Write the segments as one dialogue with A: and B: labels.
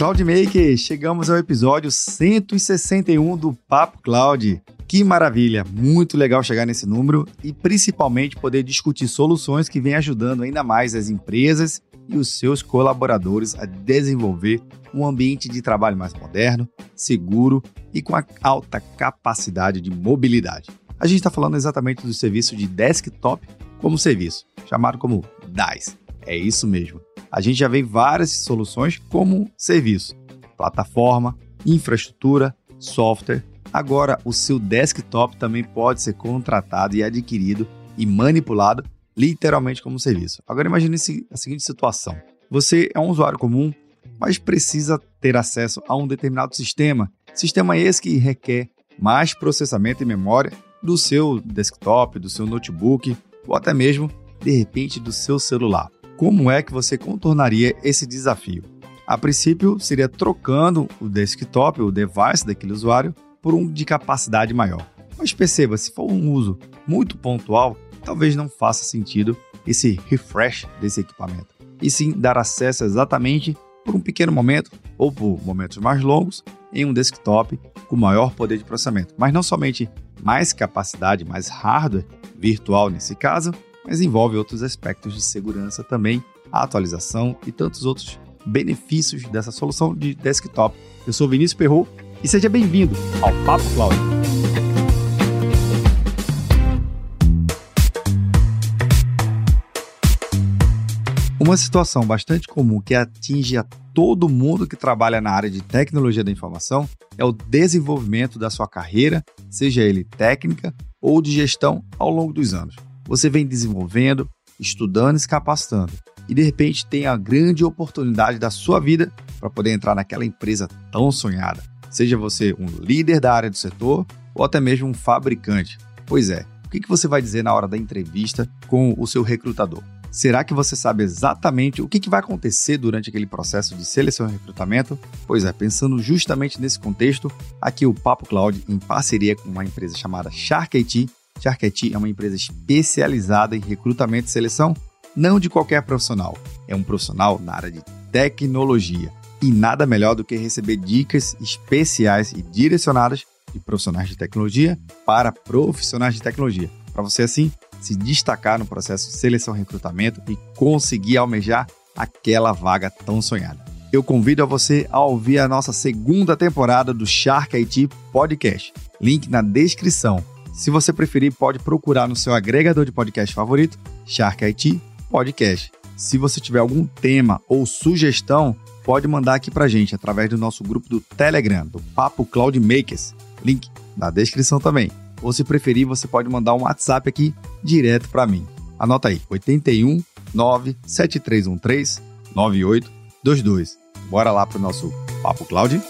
A: Cloudmaker, chegamos ao episódio 161 do Papo Cloud. Que maravilha, muito legal chegar nesse número e principalmente poder discutir soluções que vêm ajudando ainda mais as empresas e os seus colaboradores a desenvolver um ambiente de trabalho mais moderno, seguro e com alta capacidade de mobilidade. A gente está falando exatamente do serviço de desktop como serviço, chamado como DAS. É isso mesmo. A gente já vê várias soluções como serviço, plataforma, infraestrutura, software. Agora, o seu desktop também pode ser contratado e adquirido e manipulado literalmente como serviço. Agora imagine a seguinte situação. Você é um usuário comum, mas precisa ter acesso a um determinado sistema. Sistema esse que requer mais processamento e memória do seu desktop, do seu notebook ou até mesmo, de repente, do seu celular. Como é que você contornaria esse desafio? A princípio, seria trocando o desktop, o device daquele usuário, por um de capacidade maior. Mas perceba, se for um uso muito pontual, talvez não faça sentido esse refresh desse equipamento, e sim dar acesso exatamente por um pequeno momento ou por momentos mais longos em um desktop com maior poder de processamento. Mas não somente mais capacidade, mais hardware virtual nesse caso, mas envolve outros aspectos de segurança também, a atualização e tantos outros benefícios dessa solução de desktop. Eu sou Vinícius Perro e seja bem-vindo ao Papo Cloud. Uma situação bastante comum que atinge a todo mundo que trabalha na área de tecnologia da informação é o desenvolvimento da sua carreira, seja ele técnica ou de gestão, ao longo dos anos. Você vem desenvolvendo, estudando e se capacitando, e de repente tem a grande oportunidade da sua vida para poder entrar naquela empresa tão sonhada. Seja você um líder da área do setor ou até mesmo um fabricante. Pois é, o que você vai dizer na hora da entrevista com o seu recrutador? Será que você sabe exatamente o que vai acontecer durante aquele processo de seleção e recrutamento? Pois é, pensando justamente nesse contexto, aqui o Papo Cloud, em parceria com uma empresa chamada Shark IT, IT é uma empresa especializada em recrutamento e seleção, não de qualquer profissional. É um profissional na área de tecnologia. E nada melhor do que receber dicas especiais e direcionadas de profissionais de tecnologia para profissionais de tecnologia. Para você, assim, se destacar no processo de seleção e recrutamento e conseguir almejar aquela vaga tão sonhada. Eu convido a você a ouvir a nossa segunda temporada do Shark IT Podcast. Link na descrição. Se você preferir, pode procurar no seu agregador de podcast favorito, Shark IT Podcast. Se você tiver algum tema ou sugestão, pode mandar aqui pra gente através do nosso grupo do Telegram, do Papo Cloud Makers. Link na descrição também. Ou se preferir, você pode mandar um WhatsApp aqui direto para mim. Anota aí: 81 97313 9822. Bora lá pro nosso Papo Cloud.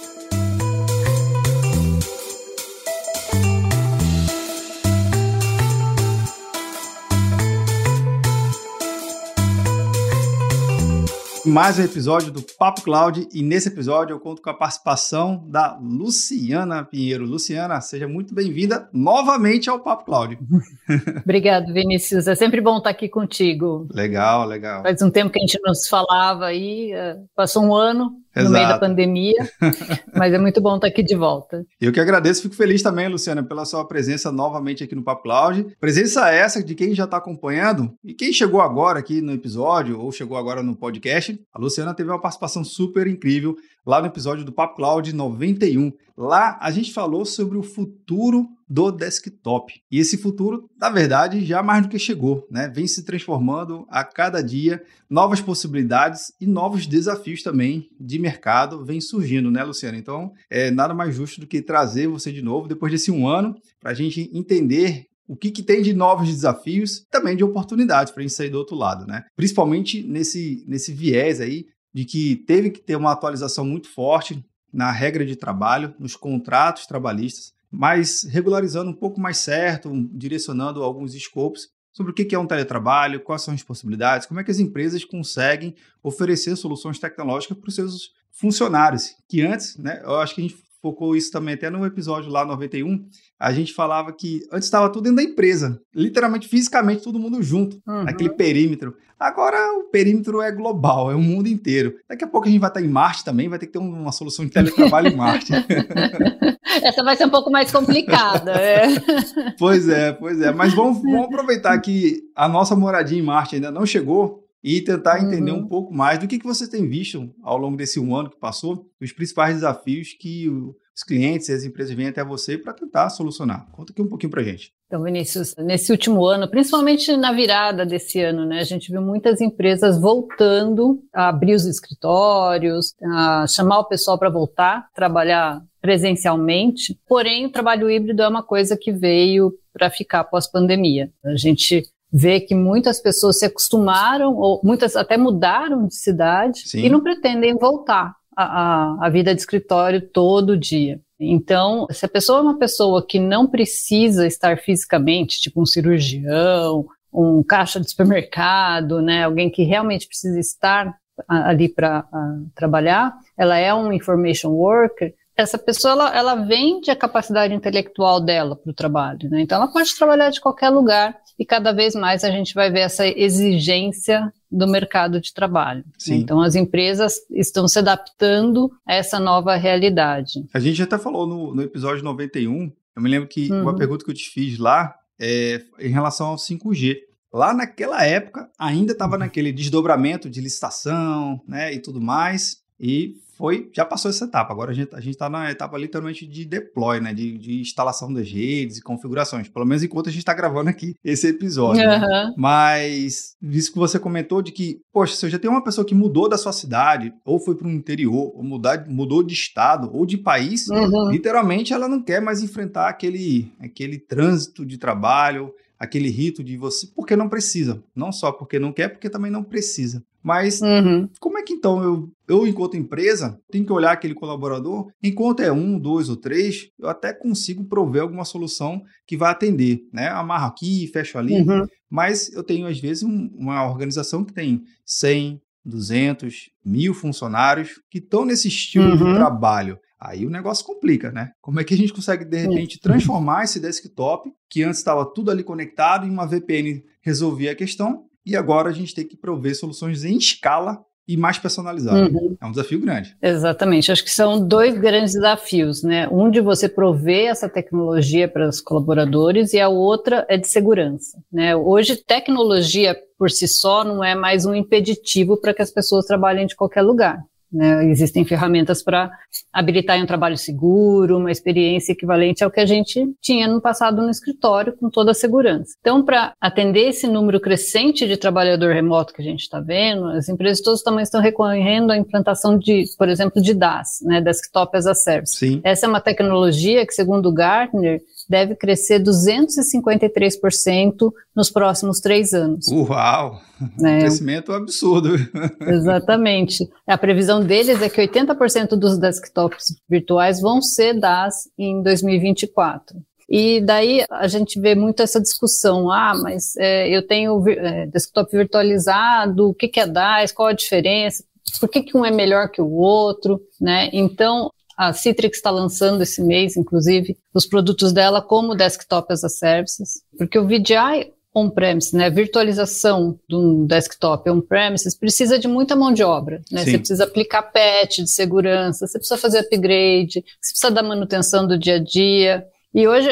A: Mais um episódio do Papo Cloud e nesse episódio eu conto com a participação da Luciana Pinheiro. Luciana, seja muito bem-vinda novamente ao Papo Cloud.
B: Obrigado, Vinícius. É sempre bom estar aqui contigo.
A: Legal, legal.
B: Faz um tempo que a gente não se falava aí, eh, passou um ano, Exato. no meio da pandemia, mas é muito bom estar aqui de volta.
A: Eu que agradeço, fico feliz também, Luciana, pela sua presença novamente aqui no Papo Cloud. Presença essa de quem já está acompanhando e quem chegou agora aqui no episódio ou chegou agora no podcast. A Luciana teve uma participação super incrível lá no episódio do Papo Cloud 91. Lá a gente falou sobre o futuro do desktop. E esse futuro, na verdade, já mais do que chegou, né? Vem se transformando a cada dia, novas possibilidades e novos desafios também de mercado vem surgindo, né, Luciano? Então, é nada mais justo do que trazer você de novo depois desse um ano para a gente entender o que, que, tem de novos desafios, também de oportunidades para a gente sair do outro lado, né? Principalmente nesse, nesse viés aí de que teve que ter uma atualização muito forte na regra de trabalho, nos contratos trabalhistas, mas regularizando um pouco mais certo, direcionando alguns escopos sobre o que é um teletrabalho, quais são as possibilidades, como é que as empresas conseguem oferecer soluções tecnológicas para os seus funcionários, que antes, né, eu acho que a gente focou isso também até no episódio lá 91. A gente falava que antes estava tudo dentro da empresa, literalmente, fisicamente, todo mundo junto, uhum. naquele perímetro. Agora o perímetro é global, é o mundo inteiro. Daqui a pouco a gente vai estar em Marte também, vai ter que ter uma solução de teletrabalho em Marte.
B: Essa vai ser um pouco mais complicada. É.
A: Pois é, pois é. Mas vamos, vamos aproveitar que a nossa moradia em Marte ainda não chegou e tentar entender uhum. um pouco mais do que, que você tem visto ao longo desse um ano que passou, os principais desafios que os clientes e as empresas vêm até você para tentar solucionar. Conta aqui um pouquinho para gente.
B: Então, Vinícius, nesse último ano, principalmente na virada desse ano, né, a gente viu muitas empresas voltando a abrir os escritórios, a chamar o pessoal para voltar a trabalhar presencialmente. Porém, o trabalho híbrido é uma coisa que veio para ficar pós-pandemia. A gente vê que muitas pessoas se acostumaram, ou muitas até mudaram de cidade Sim. e não pretendem voltar à, à vida de escritório todo dia. Então, se a pessoa é uma pessoa que não precisa estar fisicamente, tipo um cirurgião, um caixa de supermercado, né, alguém que realmente precisa estar ali para trabalhar, ela é um information worker, essa pessoa ela, ela vende a capacidade intelectual dela para o trabalho, né? Então ela pode trabalhar de qualquer lugar e cada vez mais a gente vai ver essa exigência do mercado de trabalho. Sim. Então as empresas estão se adaptando a essa nova realidade.
A: A gente até falou no, no episódio 91, eu me lembro que uhum. uma pergunta que eu te fiz lá é em relação ao 5G. Lá naquela época ainda estava uhum. naquele desdobramento de licitação, né, e tudo mais. E foi, já passou essa etapa. Agora a gente a está na etapa literalmente de deploy, né? De, de, instalação das redes e configurações. Pelo menos enquanto a gente está gravando aqui esse episódio. Uhum. Né? Mas, visto que você comentou de que, poxa, se eu já tenho uma pessoa que mudou da sua cidade, ou foi para o interior, ou mudar, mudou de estado, ou de país, uhum. literalmente ela não quer mais enfrentar aquele, aquele trânsito de trabalho, aquele rito de você, porque não precisa. Não só porque não quer, porque também não precisa. Mas uhum. como é que então eu, eu, enquanto empresa, tenho que olhar aquele colaborador? Enquanto é um, dois ou três, eu até consigo prover alguma solução que vai atender, né? Amarro aqui, fecho ali. Uhum. Mas eu tenho, às vezes, um, uma organização que tem 100, 200, mil funcionários que estão nesse estilo uhum. de trabalho. Aí o negócio complica, né? Como é que a gente consegue, de repente, transformar esse desktop, que antes estava tudo ali conectado, em uma VPN resolvia a questão, e agora a gente tem que prover soluções em escala e mais personalizado. Uhum. É um desafio grande.
B: Exatamente. Acho que são dois grandes desafios, né? Um de você prover essa tecnologia para os colaboradores e a outra é de segurança, né? Hoje tecnologia por si só não é mais um impeditivo para que as pessoas trabalhem de qualquer lugar. Né? Existem ferramentas para habilitar um trabalho seguro, uma experiência equivalente ao que a gente tinha no passado no escritório, com toda a segurança. Então, para atender esse número crescente de trabalhador remoto que a gente está vendo, as empresas todas também estão recorrendo à implantação de, por exemplo, de DAS, né? Desktop as a Service. Sim. Essa é uma tecnologia que, segundo o Gartner, deve crescer 253% nos próximos três anos.
A: Uau! É. Um crescimento absurdo.
B: Exatamente. A previsão deles é que 80% dos desktops virtuais vão ser DAS em 2024. E daí a gente vê muito essa discussão, ah, mas é, eu tenho é, desktop virtualizado, o que, que é DAS, qual a diferença, por que, que um é melhor que o outro, né? Então, a Citrix está lançando esse mês, inclusive, os produtos dela como desktop as a services, porque o VDI on-premises, né, virtualização de um desktop on-premises precisa de muita mão de obra, né? Você precisa aplicar patch de segurança, você precisa fazer upgrade, você precisa dar manutenção do dia a dia. E hoje,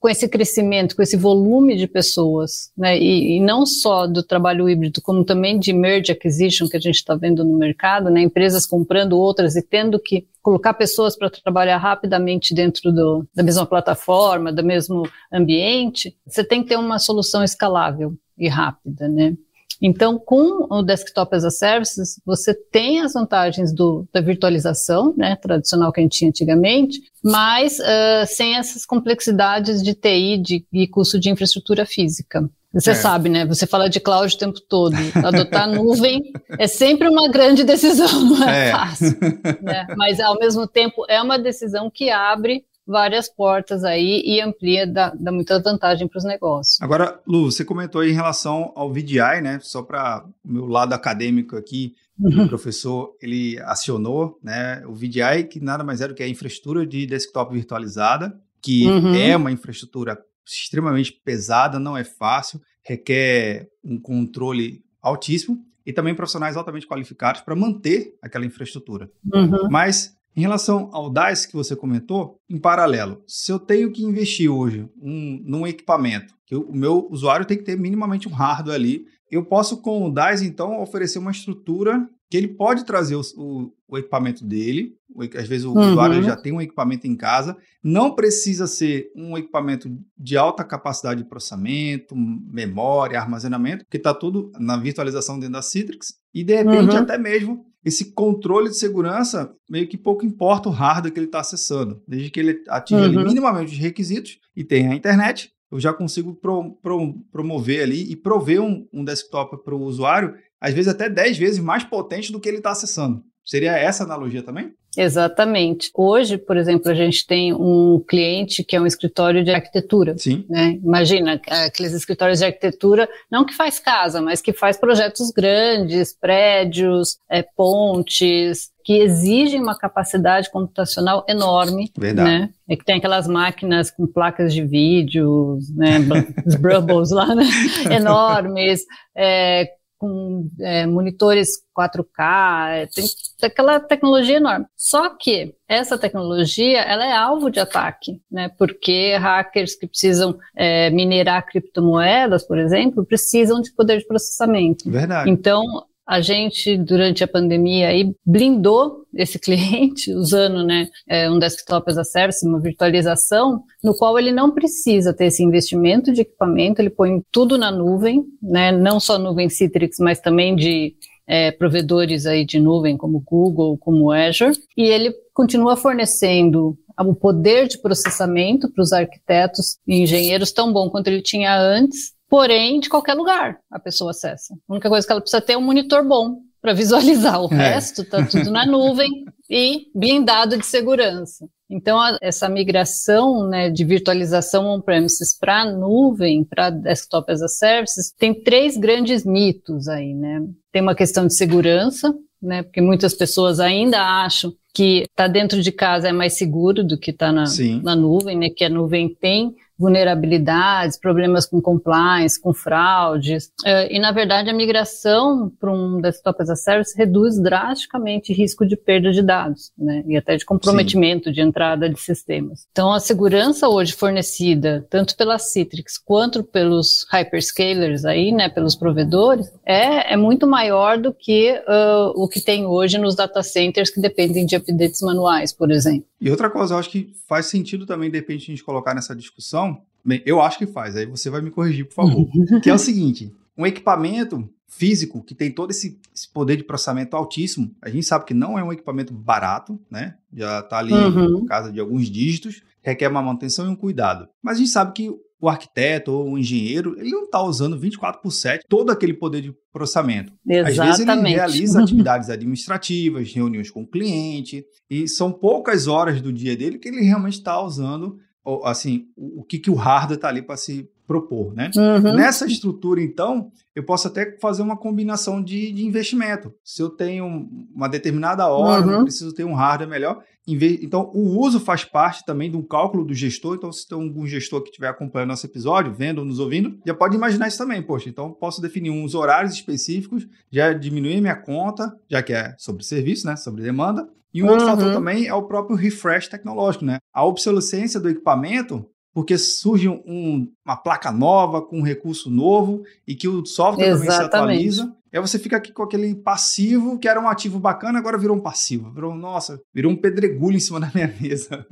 B: com esse crescimento, com esse volume de pessoas, né, e, e, não só do trabalho híbrido, como também de merge acquisition que a gente está vendo no mercado, né, empresas comprando outras e tendo que colocar pessoas para trabalhar rapidamente dentro do, da mesma plataforma, do mesmo ambiente, você tem que ter uma solução escalável e rápida, né? Então, com o Desktop as a Service, você tem as vantagens do, da virtualização, né, tradicional que a gente tinha antigamente, mas uh, sem essas complexidades de TI de, e custo de infraestrutura física. Você é. sabe, né? Você fala de cloud o tempo todo. Adotar nuvem é sempre uma grande decisão, não é, é. fácil. Né? Mas, ao mesmo tempo, é uma decisão que abre várias portas aí e amplia, dá, dá muita vantagem para os negócios.
A: Agora, Lu, você comentou aí em relação ao VDI, né? Só para o meu lado acadêmico aqui, uhum. o professor ele acionou, né? O VDI, que nada mais é do que a infraestrutura de desktop virtualizada, que uhum. é uma infraestrutura extremamente pesada, não é fácil, requer um controle altíssimo e também profissionais altamente qualificados para manter aquela infraestrutura. Uhum. Mas em relação ao DAS que você comentou, em paralelo, se eu tenho que investir hoje um, num equipamento, que o meu usuário tem que ter minimamente um hardware ali, eu posso com o DAS então oferecer uma estrutura que ele pode trazer o, o, o equipamento dele, às vezes o uhum. usuário já tem um equipamento em casa, não precisa ser um equipamento de alta capacidade de processamento, memória, armazenamento, porque está tudo na virtualização dentro da Citrix, e de repente uhum. até mesmo esse controle de segurança, meio que pouco importa o hardware que ele está acessando, desde que ele atinja uhum. minimamente os requisitos e tenha a internet, eu já consigo pro, pro, promover ali e prover um, um desktop para o usuário, às vezes até 10 vezes mais potente do que ele está acessando. Seria essa analogia também?
B: Exatamente. Hoje, por exemplo, a gente tem um cliente que é um escritório de arquitetura.
A: Sim.
B: Né? Imagina, aqueles escritórios de arquitetura, não que faz casa, mas que faz projetos grandes, prédios, é, pontes, que exigem uma capacidade computacional enorme.
A: Verdade.
B: Né? É que tem aquelas máquinas com placas de vídeo, né? os Brubbles lá, né? enormes, é, com é, monitores 4K, é, tem aquela tecnologia enorme. Só que essa tecnologia ela é alvo de ataque, né? Porque hackers que precisam é, minerar criptomoedas, por exemplo, precisam de poder de processamento.
A: Verdade.
B: Então a gente, durante a pandemia, aí, blindou esse cliente usando né, é, um desktop as a service, uma virtualização, no qual ele não precisa ter esse investimento de equipamento, ele põe tudo na nuvem, né, não só nuvem Citrix, mas também de é, provedores aí de nuvem como Google, como Azure, e ele continua fornecendo o poder de processamento para os arquitetos e engenheiros tão bom quanto ele tinha antes, Porém, de qualquer lugar a pessoa acessa. A única coisa que ela precisa ter é um monitor bom para visualizar. O é. resto está tudo na nuvem e blindado de segurança. Então, a, essa migração né, de virtualização on-premises para nuvem, para desktop as a services, tem três grandes mitos aí, né? Tem uma questão de segurança, né? Porque muitas pessoas ainda acham que estar tá dentro de casa é mais seguro do que estar tá na, na nuvem, né? Que a nuvem tem vulnerabilidades, problemas com compliance, com fraudes. Uh, e, na verdade, a migração para um desktop as a service reduz drasticamente risco de perda de dados, né? E até de comprometimento Sim. de entrada de sistemas. Então, a segurança hoje fornecida, tanto pela Citrix quanto pelos hyperscalers aí, né, pelos provedores, é, é muito maior do que uh, o que tem hoje nos data centers que dependem de updates manuais, por exemplo.
A: E outra coisa, eu acho que faz sentido também, de repente, a gente colocar nessa discussão. Bem, eu acho que faz, aí você vai me corrigir, por favor. que é o seguinte: um equipamento físico que tem todo esse, esse, poder de processamento altíssimo, a gente sabe que não é um equipamento barato, né? Já está ali uhum. por causa de alguns dígitos, requer uma manutenção e um cuidado. Mas a gente sabe que o arquiteto ou o engenheiro, ele não está usando 24 por 7 todo aquele poder de processamento.
B: Exatamente.
A: Às vezes ele realiza atividades administrativas, reuniões com o cliente, e são poucas horas do dia dele que ele realmente está usando assim, o, que, que o hardware está ali para se propor, né? Uhum. Nessa estrutura, então, eu posso até fazer uma combinação de, de investimento. Se eu tenho uma determinada hora, uhum. eu preciso ter um hardware melhor. Então, o uso faz parte também do cálculo do gestor. Então, se tem algum gestor que estiver acompanhando nosso episódio, vendo ou nos ouvindo, já pode imaginar isso também. Poxa, então posso definir uns horários específicos, já diminuir minha conta, já que é sobre serviço, né? Sobre demanda. E um uhum. outro fator também é o próprio refresh tecnológico, né? A obsolescência do equipamento porque surge um, uma placa nova com um recurso novo e que o software Exatamente. também se atualiza. E aí você fica aqui com aquele passivo que era um ativo bacana, agora virou um passivo. Virou, nossa, virou um pedregulho em cima da minha mesa.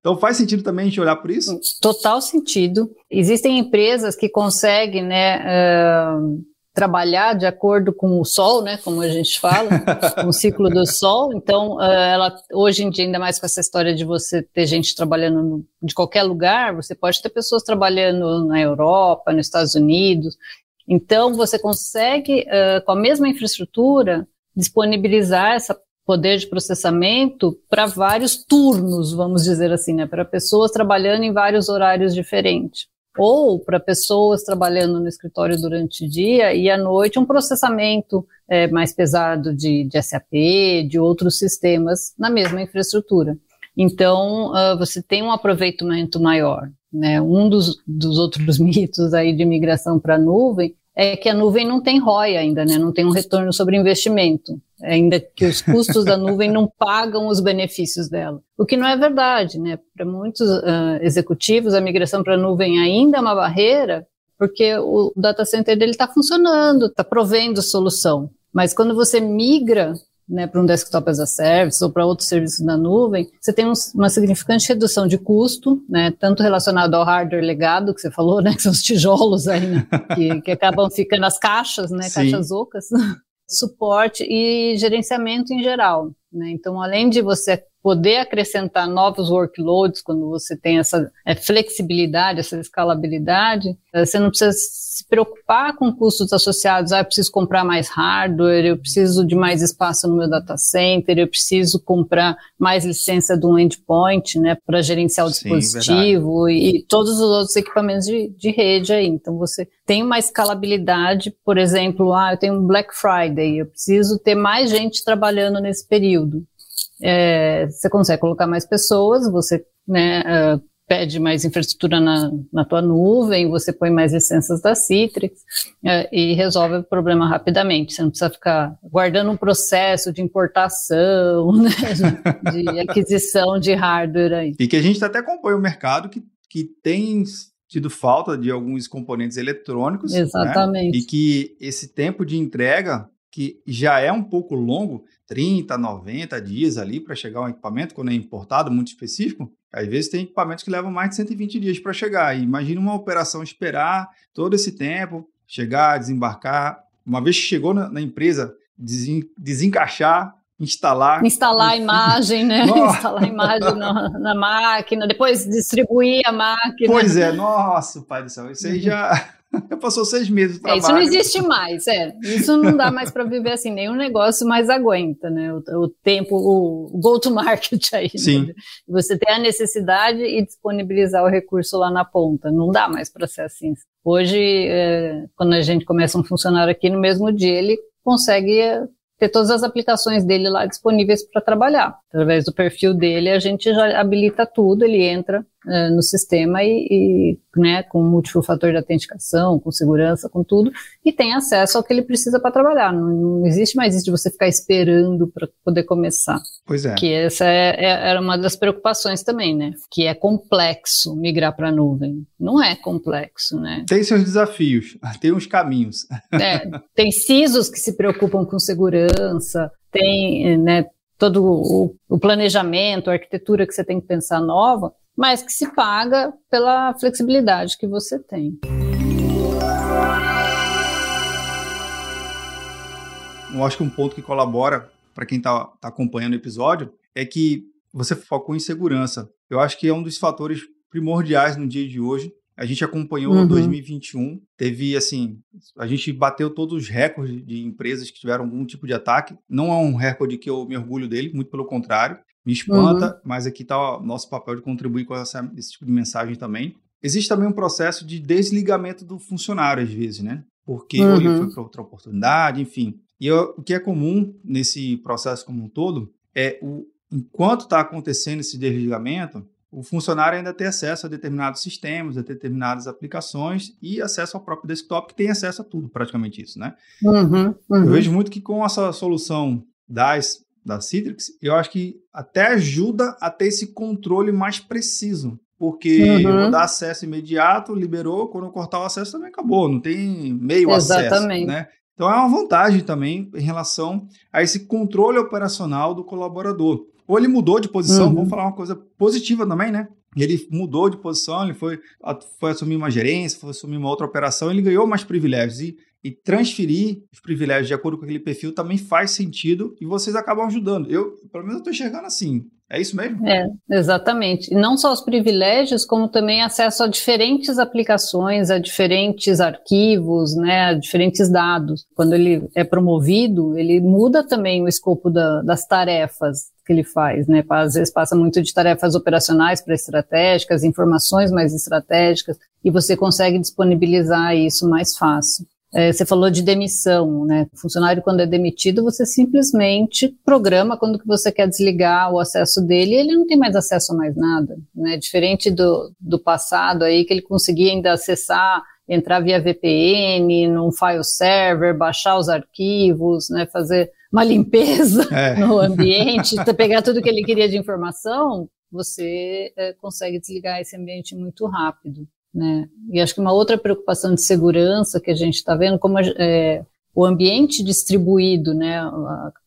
A: então faz sentido também a gente olhar por isso?
B: Total sentido. Existem empresas que conseguem, né? Uh trabalhar de acordo com o sol, né, como a gente fala, com o ciclo do sol. Então, uh, ela hoje em dia ainda mais com essa história de você ter gente trabalhando de qualquer lugar, você pode ter pessoas trabalhando na Europa, nos Estados Unidos. Então, você consegue uh, com a mesma infraestrutura disponibilizar essa poder de processamento para vários turnos, vamos dizer assim, né? Para pessoas trabalhando em vários horários diferentes. Ou para pessoas trabalhando no escritório durante o dia e à noite um processamento é, mais pesado de, de SAP, de outros sistemas na mesma infraestrutura. Então, uh, você tem um aproveitamento maior. Né? Um dos, dos outros mitos aí de migração para a nuvem é que a nuvem não tem ROI ainda, né? não tem um retorno sobre investimento, ainda que os custos da nuvem não pagam os benefícios dela. O que não é verdade, né? Para muitos uh, executivos, a migração para a nuvem ainda é uma barreira, porque o data center dele está funcionando, está provendo solução. Mas quando você migra né, para um desktop as a service ou para outros serviços na nuvem, você tem um, uma significante redução de custo, né, tanto relacionado ao hardware legado que você falou, né, que são os tijolos aí, né, que, que acabam ficando nas caixas, né, Sim. caixas ocas, suporte e gerenciamento em geral. Né? Então, além de você poder acrescentar novos workloads quando você tem essa é, flexibilidade, essa escalabilidade, é, você não precisa se preocupar com custos associados. Ah, eu preciso comprar mais hardware, eu preciso de mais espaço no meu data center, eu preciso comprar mais licença do endpoint, né, para gerenciar o dispositivo e, e todos os outros equipamentos de, de rede aí. Então você tem uma escalabilidade, por exemplo, ah, eu tenho um Black Friday, eu preciso ter mais gente trabalhando nesse período é, você consegue colocar mais pessoas, você né, uh, pede mais infraestrutura na, na tua nuvem, você põe mais licenças da Citrix uh, e resolve o problema rapidamente. Você não precisa ficar guardando um processo de importação, né, de aquisição de hardware aí.
A: E que a gente até acompanha o mercado que, que tem tido falta de alguns componentes eletrônicos.
B: Exatamente.
A: Né, e que esse tempo de entrega, que já é um pouco longo, 30, 90 dias ali para chegar um equipamento, quando é importado, muito específico. Às vezes tem equipamentos que levam mais de 120 dias para chegar. Imagina uma operação esperar todo esse tempo, chegar, desembarcar. Uma vez que chegou na, na empresa, desen, desencaixar, instalar.
B: Instalar a imagem, né? Nossa. Instalar a imagem na, na, máquina, depois distribuir a máquina.
A: Pois é, nossa, pai do céu, isso aí já. Passou seis meses.
B: É, isso não existe mais, é. Isso não dá mais para viver assim, nenhum negócio mais aguenta, né? O, o tempo, o, go-to-market aí. Né?
A: Sim. Né?
B: Você tem a necessidade e disponibilizar o recurso lá na ponta. Não dá mais para ser assim. Hoje, é, quando a gente começa um funcionário aqui, no mesmo dia ele consegue ter todas as aplicações dele lá disponíveis para trabalhar. Através do perfil dele, a gente já habilita tudo, ele entra uh, no sistema e, e né, com múltiplo fator de autenticação, com segurança, com tudo, e tem acesso ao que ele precisa para trabalhar. Não, não, existe mais isso de você ficar esperando para poder começar.
A: Pois é.
B: Que essa é, é, era uma das preocupações também, né? Que é complexo migrar para a nuvem. Não é complexo, né?
A: Tem seus desafios, tem uns caminhos.
B: É, tem CISOs que se preocupam com segurança, tem né, todo o, o planejamento, a arquitetura que você tem que pensar nova, mas que se paga pela flexibilidade que você tem.
A: Eu acho que um ponto que colabora para quem está tá acompanhando o episódio é que você focou em segurança. Eu acho que é um dos fatores primordiais no dia de hoje. A gente acompanhou uhum. 2021, teve assim, a gente bateu todos os recordes de empresas que tiveram algum tipo de ataque. Não é um recorde que eu me orgulho dele, muito pelo contrário me espanta, uhum. mas aqui está o nosso papel de contribuir com essa, esse tipo de mensagem também. Existe também um processo de desligamento do funcionário, às vezes, né? Porque uhum. ele foi para outra oportunidade, enfim. E eu, o que é comum nesse processo como um todo é o enquanto está acontecendo esse desligamento, o funcionário ainda tem acesso a determinados sistemas, a determinadas aplicações e acesso ao próprio desktop, que tem acesso a tudo, praticamente isso, né?
B: Uhum, uhum.
A: Eu vejo muito que com essa solução das da Citrix, eu acho que até ajuda a ter esse controle mais preciso. Porque uhum. eu vou dar acesso imediato, liberou, quando eu cortar o acesso também acabou, não tem meio Exatamente. acesso, né? Então é uma vantagem também em relação a esse controle operacional do colaborador. Ou ele mudou de posição, uhum. vamos falar uma coisa positiva também, né? Ele mudou de posição, ele foi, foi assumir uma gerência, foi assumir uma outra operação, ele ganhou mais privilégios. E e transferir os privilégios de acordo com aquele perfil também faz sentido e vocês acabam ajudando. Eu, pelo menos, estou enxergando assim. É isso mesmo?
B: É, exatamente. E não só os privilégios, como também acesso a diferentes aplicações, a diferentes arquivos, né, a diferentes dados. Quando ele é promovido, ele muda também o escopo da, das tarefas que ele faz, né? Às vezes passa muito de tarefas operacionais para estratégicas, informações mais estratégicas, e você consegue disponibilizar isso mais fácil. É, você falou de demissão, né? O funcionário, quando é demitido, você simplesmente programa quando que você quer desligar o acesso dele e ele não tem mais acesso a mais nada, né? Diferente do, do passado aí, que ele conseguia ainda acessar, entrar via VPN, num file server, baixar os arquivos, né? Fazer uma limpeza é. no ambiente, pegar tudo que ele queria de informação, você é, consegue desligar esse ambiente muito rápido. Né? E acho que uma outra preocupação de segurança que a gente está vendo, como é, o ambiente distribuído, né,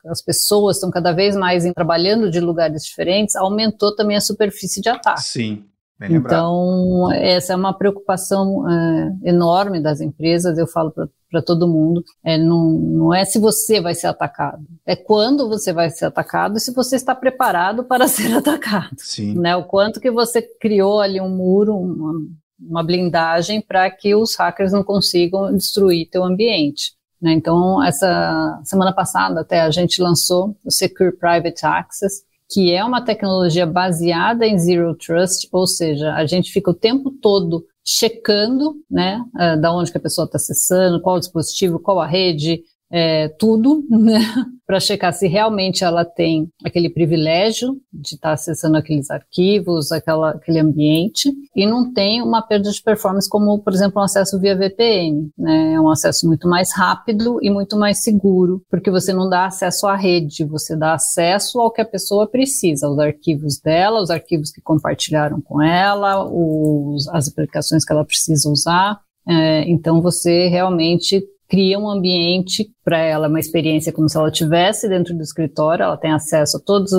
B: as pessoas estão cada vez mais em, trabalhando de lugares diferentes, aumentou também a superfície de ataque.
A: Sim.
B: Então, essa é uma preocupação é, enorme das empresas, eu falo para todo mundo. É, não, não é se você vai ser atacado, é quando você vai ser atacado e se você está preparado para ser atacado.
A: Sim.
B: Né? O quanto que você criou ali um muro, uma, uma blindagem para que os hackers não consigam destruir teu ambiente. Né? Então, essa semana passada até a gente lançou o Secure Private Access, que é uma tecnologia baseada em Zero Trust, ou seja, a gente fica o tempo todo checando, né, uh, da onde que a pessoa está acessando, qual dispositivo, qual a rede, é, tudo, né, para checar se realmente ela tem aquele privilégio de estar tá acessando aqueles arquivos, aquela, aquele ambiente, e não tem uma perda de performance como, por exemplo, um acesso via VPN. Né? É um acesso muito mais rápido e muito mais seguro, porque você não dá acesso à rede, você dá acesso ao que a pessoa precisa, os arquivos dela, os arquivos que compartilharam com ela, os, as aplicações que ela precisa usar. É, então você realmente cria um ambiente para ela, uma experiência como se ela estivesse dentro do escritório, ela tem acesso a todas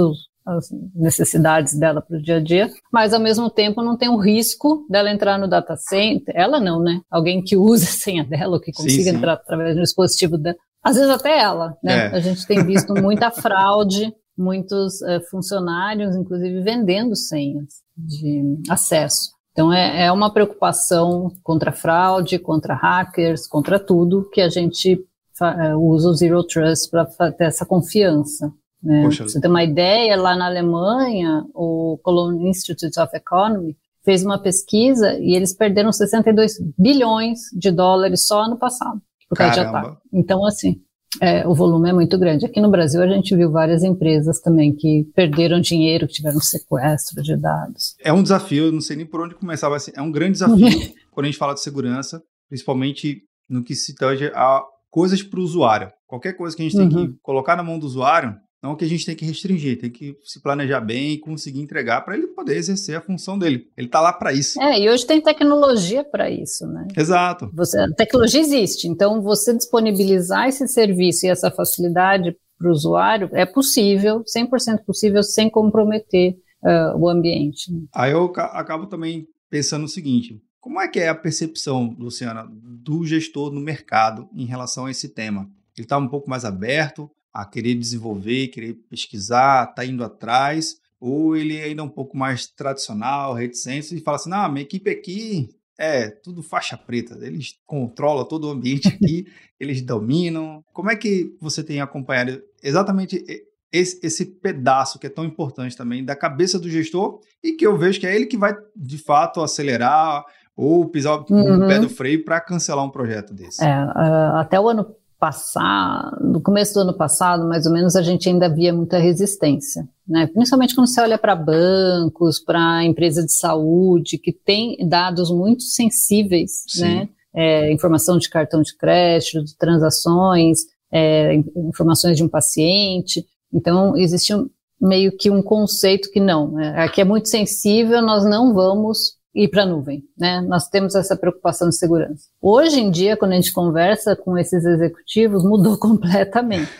B: as necessidades dela para o dia a dia, mas ao mesmo tempo não tem o risco dela entrar no data center, ela não, né? Alguém que use a senha dela, ou que consiga sim, sim. entrar através do dispositivo dela, às vezes até ela, né? É. A gente tem visto muita fraude, muitos uh, funcionários, inclusive, vendendo senhas de acesso. Então, é, é uma preocupação contra fraude, contra hackers, contra tudo, que a gente é, usa o Zero Trust para ter essa confiança. Né? Você tem uma ideia, lá na Alemanha, o Cologne Institute of Economy fez uma pesquisa e eles perderam 62 bilhões de dólares só ano passado por causa Caramba. de ataque. Então, assim, é, o volume é muito grande. Aqui no Brasil a gente viu várias empresas também que perderam dinheiro, que tiveram sequestro de dados.
A: É um desafio, não sei nem por onde começar, mas é um grande desafio quando a gente fala de segurança, principalmente no que se tange a coisas para o usuário. Qualquer coisa que a gente tem uhum. que colocar na mão do usuário, não o que a gente tem que restringir, tem que se planejar bem e conseguir entregar para ele poder exercer a função dele. Ele está lá para isso.
B: É, e hoje tem tecnologia para isso, né?
A: Exato.
B: Você, a tecnologia existe, então você disponibilizar esse serviço e essa facilidade para o usuário é possível, 100% possível, sem comprometer uh, o ambiente.
A: Aí eu acabo também pensando o seguinte: como é que é a percepção, Luciana, do gestor no mercado em relação a esse tema? Ele está um pouco mais aberto, a querer desenvolver, querer pesquisar, tá indo atrás, ou ele é ainda um pouco mais tradicional, reticente, e fala assim, não, minha equipe aqui é tudo faixa preta, eles controlam todo o ambiente aqui, eles dominam. Como é que você tem acompanhado exatamente esse, esse, pedaço que é tão importante também da cabeça do gestor e que eu vejo que é ele que vai de fato acelerar ou pisar uhum. o pé do freio para cancelar um projeto desse?
B: É, uh, até o ano passar, no começo do ano passado, mais ou menos, a gente ainda via muita resistência, né? Principalmente quando você olha para bancos, para empresas de saúde, que tem dados muito sensíveis, Sim. né? É, informação de cartão de crédito, de transações, é, informações de um paciente. Então, existe um, meio que um conceito que não, é, aqui é muito sensível, nós não vamos ir para a nuvem, né? Nós temos essa preocupação de segurança. Hoje em dia, quando a gente conversa com esses executivos, mudou completamente.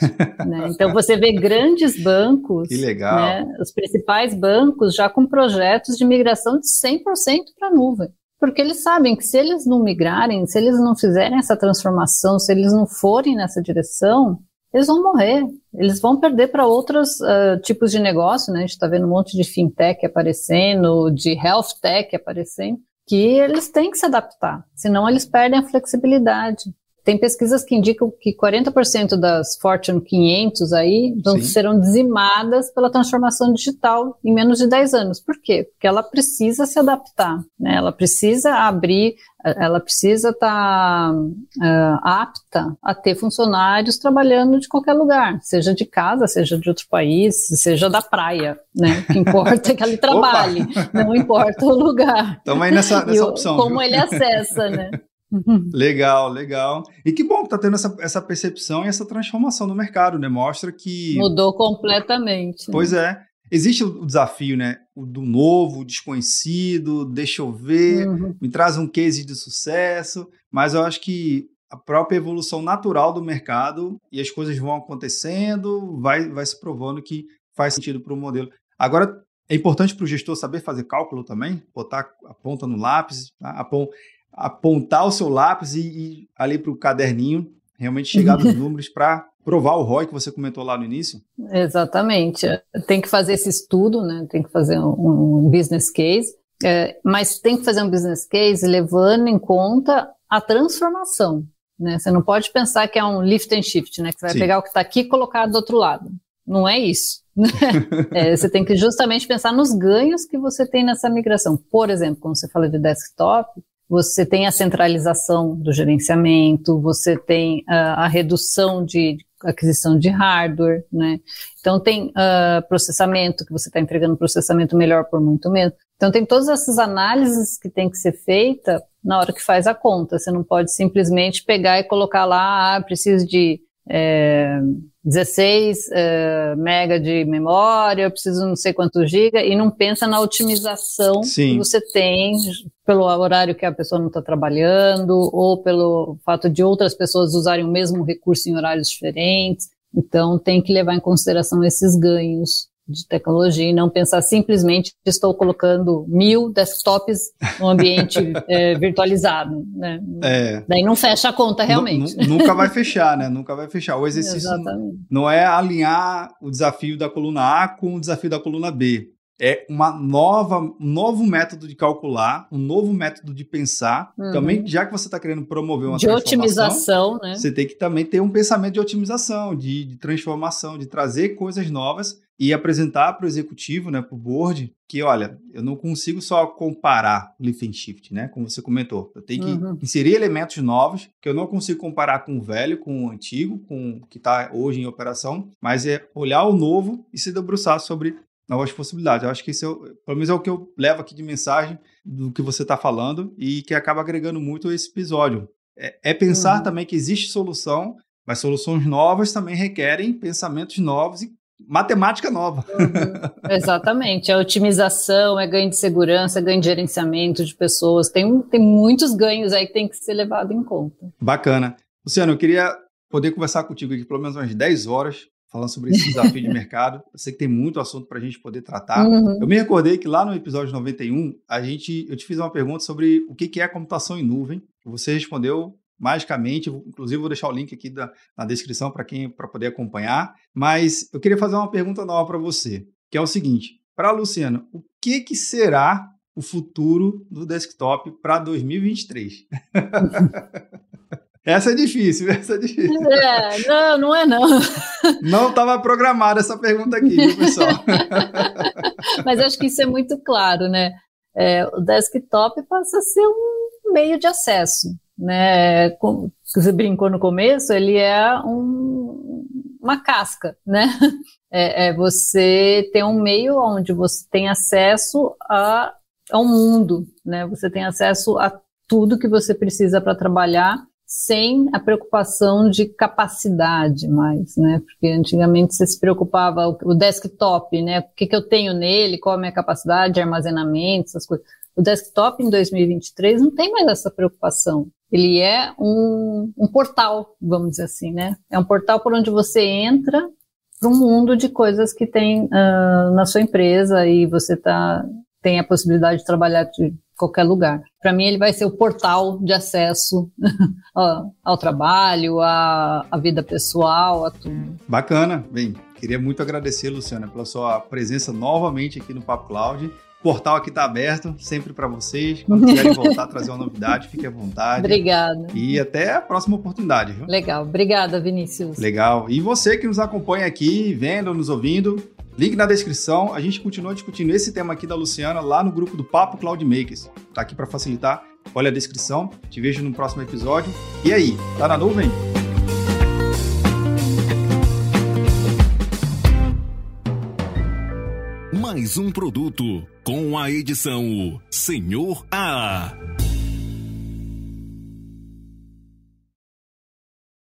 B: né? Então você vê grandes bancos. Né? os principais bancos já com projetos de migração de 100% para a nuvem. Porque eles sabem que se eles não migrarem, se eles não fizerem essa transformação, se eles não forem nessa direção, eles vão morrer. Eles vão perder para outros uh, tipos de negócio, né? A gente está vendo um monte de fintech aparecendo, de health tech aparecendo, que eles têm que se adaptar, senão eles perdem a flexibilidade. Tem pesquisas que indicam que 40% das Fortune 500 aí vão, serão dizimadas pela transformação digital em menos de 10 anos. Por quê? Porque ela precisa se adaptar, né? ela precisa abrir, ela precisa estar tá, uh, apta a ter funcionários trabalhando de qualquer lugar, seja de casa, seja de outro país, seja da praia. Né? O que importa é que ele trabalhe, não importa o lugar.
A: Estamos aí nessa, nessa opção.
B: Como viu? ele acessa, né?
A: Legal, legal. E que bom que está tendo essa, essa percepção e essa transformação no mercado, né? Mostra que.
B: Mudou completamente.
A: Né? Pois é. Existe o desafio, né? O do novo, desconhecido, deixa eu ver, uhum. me traz um case de sucesso, mas eu acho que a própria evolução natural do mercado e as coisas vão acontecendo, vai, vai se provando que faz sentido para o modelo. Agora, é importante para o gestor saber fazer cálculo também, botar a ponta no lápis, tá? a pon apontar o seu lápis e ir ali para o caderninho, realmente chegar nos números para provar o ROI que você comentou lá no início?
B: Exatamente. Tem que fazer esse estudo, né? tem que fazer um, business case, é, mas tem que fazer um business case levando em conta a transformação. Né? Você não pode pensar que é um lift and shift, né? que você vai Sim. pegar o que está aqui e colocar do outro lado. Não é isso. é, você tem que justamente pensar nos ganhos que você tem nessa migração. Por exemplo, quando você fala de desktop, você tem a centralização do gerenciamento, você tem uh, a redução de aquisição de hardware, né? Então tem uh, processamento, que você está entregando processamento melhor por muito menos. Então tem todas essas análises que tem que ser feita na hora que faz a conta. Você não pode simplesmente pegar e colocar lá, ah, preciso de é, 16 é, mega de memória, eu preciso não sei quanto giga, e não pensa na otimização Sim. que você tem pelo horário que a pessoa não está trabalhando, ou pelo fato de outras pessoas usarem o mesmo recurso em horários diferentes. Então, tem que levar em consideração esses ganhos de tecnologia e não pensar simplesmente que estou colocando mil desktops no ambiente é, virtualizado, né? É. Daí não fecha a conta realmente.
A: nunca vai fechar, né? Nunca vai fechar. O exercício Exatamente. não é alinhar o desafio da coluna A com o desafio da coluna B é uma nova, um novo método de calcular, um novo método de pensar. Uhum. Também, já que você está querendo promover uma
B: de otimização, né?
A: Você tem que também ter um pensamento de otimização, de, de transformação, de trazer coisas novas e apresentar para o executivo, né, para o board, que olha, eu não consigo só comparar lift and shift, né, como você comentou. Eu tenho que uhum. inserir elementos novos que eu não consigo comparar com o velho, com o antigo, com o que está hoje em operação, mas é olhar o novo e se debruçar sobre novas possibilidades. Eu acho que isso, é, pelo menos, é o que eu levo aqui de mensagem do que você está falando e que acaba agregando muito esse episódio. É, é pensar uhum. também que existe solução, mas soluções novas também requerem pensamentos novos e matemática nova.
B: Uhum. Exatamente. A otimização, é ganho de segurança, é ganho de gerenciamento de pessoas. Tem, tem muitos ganhos aí que tem que ser levado em conta.
A: Bacana. Luciano, eu queria poder conversar contigo aqui pelo menos umas 10 horas, falando sobre esse desafio de mercado. Eu sei que tem muito assunto para a gente poder tratar. Uhum. Eu me recordei que lá no episódio 91, a gente, eu te fiz uma pergunta sobre o que é a computação em nuvem. Você respondeu magicamente, inclusive vou deixar o link aqui da, na descrição para quem para poder acompanhar. Mas eu queria fazer uma pergunta nova para você, que é o seguinte: para Luciano, o que que será o futuro do desktop para 2023? Essa é difícil, essa é difícil.
B: É, não, não é não.
A: Não estava programada essa pergunta aqui, viu, pessoal?
B: Mas acho que isso é muito claro, né? É, o desktop passa a ser um meio de acesso, né? Como você brincou no começo, ele é um, uma casca, né? É, é, você tem um meio onde você tem acesso a, ao mundo, né? Você tem acesso a tudo que você precisa para trabalhar sem a preocupação de capacidade mais, né? Porque antigamente você se preocupava o desktop, né? O que, que eu tenho nele, qual a minha capacidade de armazenamento, essas coisas. O desktop em 2023 não tem mais essa preocupação. Ele é um, um portal, vamos dizer assim, né? É um portal por onde você entra para um mundo de coisas que tem uh, na sua empresa e você tá, tem a possibilidade de trabalhar de qualquer lugar. Para mim, ele vai ser o portal de acesso ao trabalho, à, à vida pessoal, a tudo.
A: Bacana, bem. Queria muito agradecer, Luciana, pela sua presença novamente aqui no Papo Cloud. O portal aqui está aberto, sempre para vocês. Quando quiserem voltar a trazer uma novidade, fique à vontade.
B: Obrigada.
A: E até a próxima oportunidade. Viu?
B: Legal. Obrigada, Vinícius.
A: Legal. E você que nos acompanha aqui, vendo, nos ouvindo, link na descrição. A gente continua discutindo esse tema aqui da Luciana lá no grupo do Papo Cloud Makers. Tá aqui para facilitar. Olha a descrição. Te vejo no próximo episódio. E aí, tá na nuvem?
C: mais um produto com a edição Senhor A.